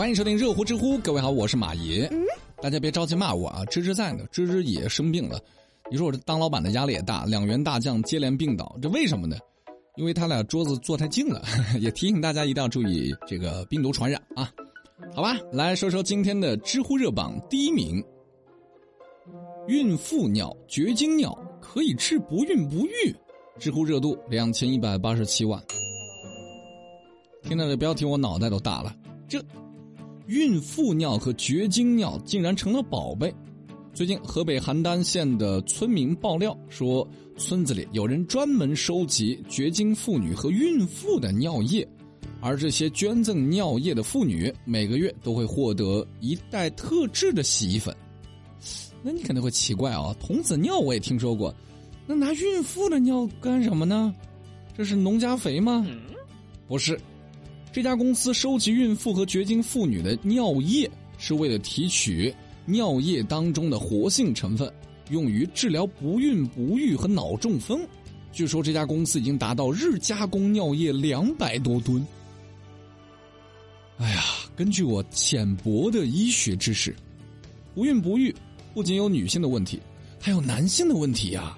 欢迎收听热乎知乎，各位好，我是马爷。大家别着急骂我啊，芝芝在呢，芝芝也生病了。你说我这当老板的压力也大，两员大将接连病倒，这为什么呢？因为他俩桌子坐太近了。也提醒大家一定要注意这个病毒传染啊。好吧，来说说今天的知乎热榜第一名：孕妇尿、绝经尿可以治不孕不育，知乎热度两千一百八十七万。听到这标题，我脑袋都大了。这孕妇尿和绝经尿竟然成了宝贝。最近，河北邯郸县的村民爆料说，村子里有人专门收集绝经妇女和孕妇的尿液。而这些捐赠尿液的妇女，每个月都会获得一袋特制的洗衣粉。那你可能会奇怪啊，童子尿我也听说过，那拿孕妇的尿干什么呢？这是农家肥吗？不是，这家公司收集孕妇和绝经妇女的尿液，是为了提取尿液当中的活性成分，用于治疗不孕不育和脑中风。据说这家公司已经达到日加工尿液两百多吨。哎呀，根据我浅薄的医学知识，不孕不育不仅有女性的问题，还有男性的问题呀。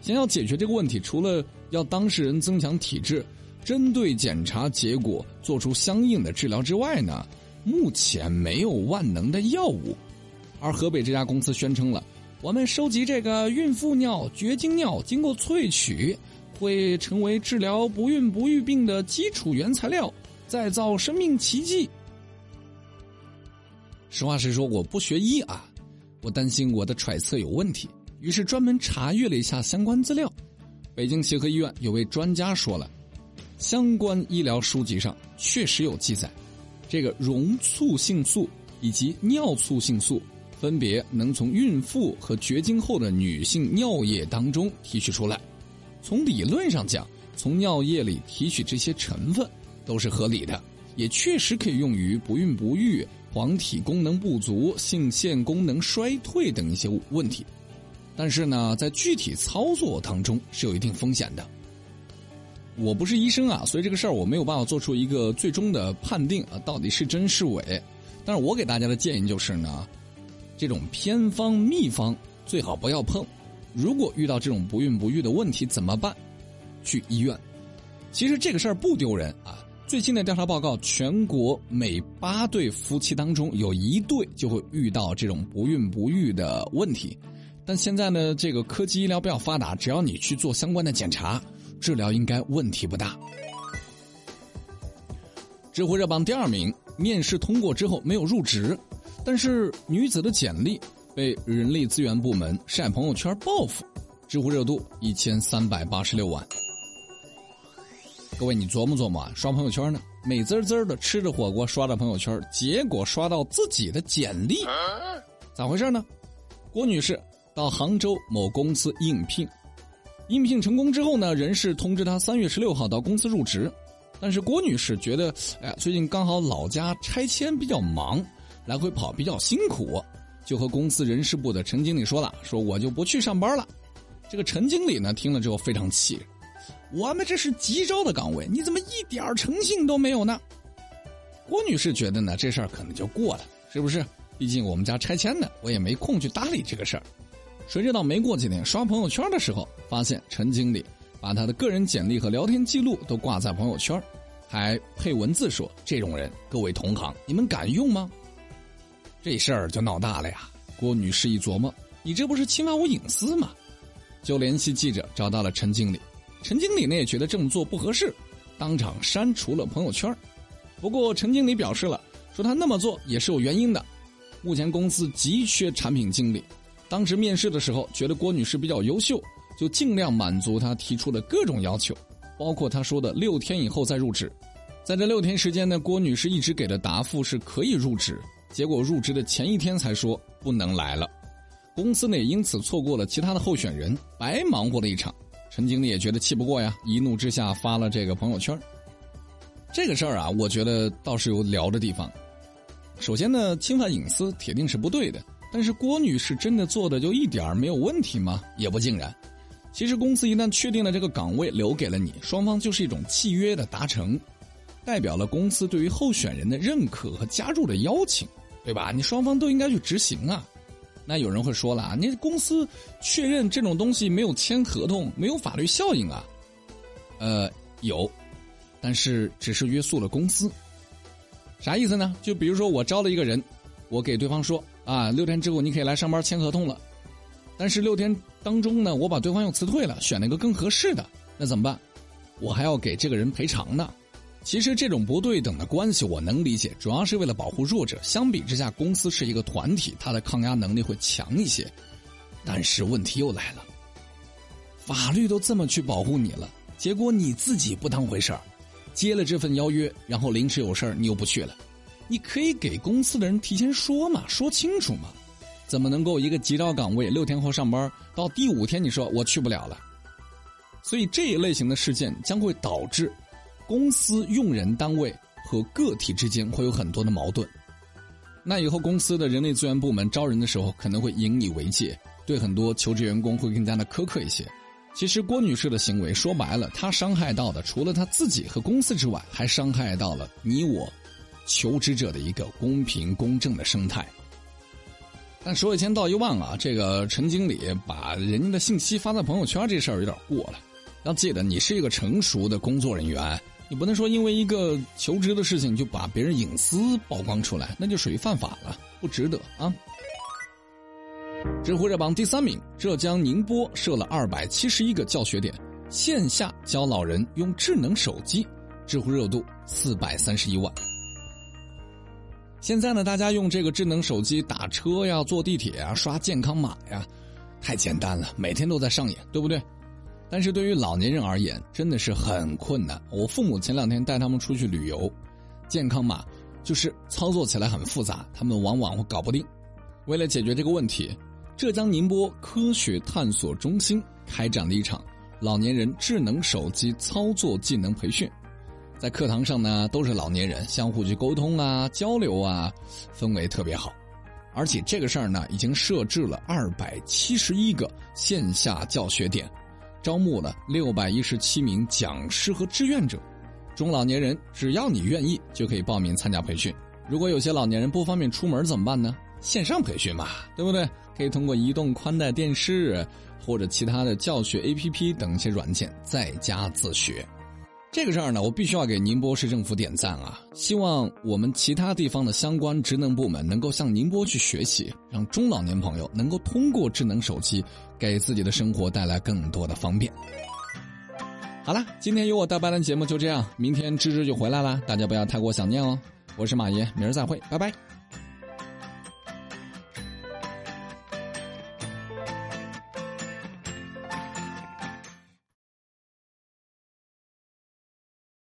想要解决这个问题，除了要当事人增强体质，针对检查结果做出相应的治疗之外呢，目前没有万能的药物。而河北这家公司宣称了，我们收集这个孕妇尿、绝经尿，经过萃取，会成为治疗不孕不育病的基础原材料。再造生命奇迹。实话实说，我不学医啊，我担心我的揣测有问题，于是专门查阅了一下相关资料。北京协和医院有位专家说了，相关医疗书籍上确实有记载，这个溶促性素以及尿促性素分别能从孕妇和绝经后的女性尿液当中提取出来。从理论上讲，从尿液里提取这些成分。都是合理的，也确实可以用于不孕不育、黄体功能不足、性腺功能衰退等一些问题。但是呢，在具体操作当中是有一定风险的。我不是医生啊，所以这个事儿我没有办法做出一个最终的判定啊，到底是真是伪。但是我给大家的建议就是呢，这种偏方秘方最好不要碰。如果遇到这种不孕不育的问题怎么办？去医院。其实这个事儿不丢人啊。最新的调查报告，全国每八对夫妻当中有一对就会遇到这种不孕不育的问题。但现在呢，这个科技医疗比较发达，只要你去做相关的检查，治疗应该问题不大。知乎热榜第二名，面试通过之后没有入职，但是女子的简历被人力资源部门晒朋友圈报复，知乎热度一千三百八十六万。各位，你琢磨琢磨啊，刷朋友圈呢，美滋滋的吃着火锅，刷着朋友圈，结果刷到自己的简历，咋回事呢？郭女士到杭州某公司应聘，应聘成功之后呢，人事通知她三月十六号到公司入职，但是郭女士觉得，哎呀，最近刚好老家拆迁比较忙，来回跑比较辛苦，就和公司人事部的陈经理说了，说我就不去上班了。这个陈经理呢，听了之后非常气。我们这是急招的岗位，你怎么一点诚信都没有呢？郭女士觉得呢，这事儿可能就过了，是不是？毕竟我们家拆迁呢，我也没空去搭理这个事儿。谁知道没过几天，刷朋友圈的时候，发现陈经理把他的个人简历和聊天记录都挂在朋友圈，还配文字说：“这种人，各位同行，你们敢用吗？”这事儿就闹大了呀。郭女士一琢磨，你这不是侵犯我隐私吗？就联系记者找到了陈经理。陈经理呢也觉得这么做不合适，当场删除了朋友圈。不过陈经理表示了，说他那么做也是有原因的。目前公司急缺产品经理，当时面试的时候觉得郭女士比较优秀，就尽量满足她提出的各种要求，包括她说的六天以后再入职。在这六天时间呢，郭女士一直给的答复是可以入职，结果入职的前一天才说不能来了。公司呢也因此错过了其他的候选人，白忙活了一场。陈经理也觉得气不过呀，一怒之下发了这个朋友圈。这个事儿啊，我觉得倒是有聊的地方。首先呢，侵犯隐私铁定是不对的。但是郭女士真的做的就一点没有问题吗？也不尽然。其实公司一旦确定了这个岗位留给了你，双方就是一种契约的达成。代表了公司对于候选人的认可和加入的邀请，对吧？你双方都应该去执行啊。那有人会说了，你公司确认这种东西没有签合同，没有法律效应啊？呃，有，但是只是约束了公司。啥意思呢？就比如说我招了一个人，我给对方说啊，六天之后你可以来上班签合同了。但是六天当中呢，我把对方又辞退了，选了一个更合适的，那怎么办？我还要给这个人赔偿呢。其实这种不对等的关系我能理解，主要是为了保护弱者。相比之下，公司是一个团体，它的抗压能力会强一些。但是问题又来了，法律都这么去保护你了，结果你自己不当回事儿，接了这份邀约，然后临时有事儿你又不去了。你可以给公司的人提前说嘛，说清楚嘛。怎么能够一个急招岗位六天后上班，到第五天你说我去不了了？所以这一类型的事件将会导致公司用人单位和个体之间会有很多的矛盾。那以后公司的人力资源部门招人的时候可能会引以为戒，对很多求职员工会更加的苛刻一些。其实郭女士的行为说白了，她伤害到的除了她自己和公司之外，还伤害到了你我求职者的一个公平公正的生态。但说一千道一万啊，这个陈经理把人家的信息发在朋友圈这事儿有点过了。要记得，你是一个成熟的工作人员，你不能说因为一个求职的事情就把别人隐私曝光出来，那就属于犯法了，不值得啊。知乎热榜第三名，浙江宁波设了二百七十一个教学点，线下教老人用智能手机，知乎热度四百三十一万。现在呢，大家用这个智能手机打车呀、坐地铁啊、刷健康码呀，太简单了，每天都在上演，对不对？但是对于老年人而言，真的是很困难。我父母前两天带他们出去旅游，健康码就是操作起来很复杂，他们往往会搞不定。为了解决这个问题，浙江宁波科学探索中心开展了一场老年人智能手机操作技能培训。在课堂上呢，都是老年人相互去沟通啊、交流啊，氛围特别好。而且这个事儿呢，已经设置了二百七十一个线下教学点，招募了六百一十七名讲师和志愿者。中老年人只要你愿意，就可以报名参加培训。如果有些老年人不方便出门怎么办呢？线上培训嘛，对不对？可以通过移动宽带电视或者其他的教学 APP 等一些软件在家自学。这个事儿呢，我必须要给宁波市政府点赞啊！希望我们其他地方的相关职能部门能够向宁波去学习，让中老年朋友能够通过智能手机给自己的生活带来更多的方便。好了，今天由我代班的节目就这样，明天芝芝就回来了，大家不要太过想念哦。我是马爷，明儿再会，拜拜。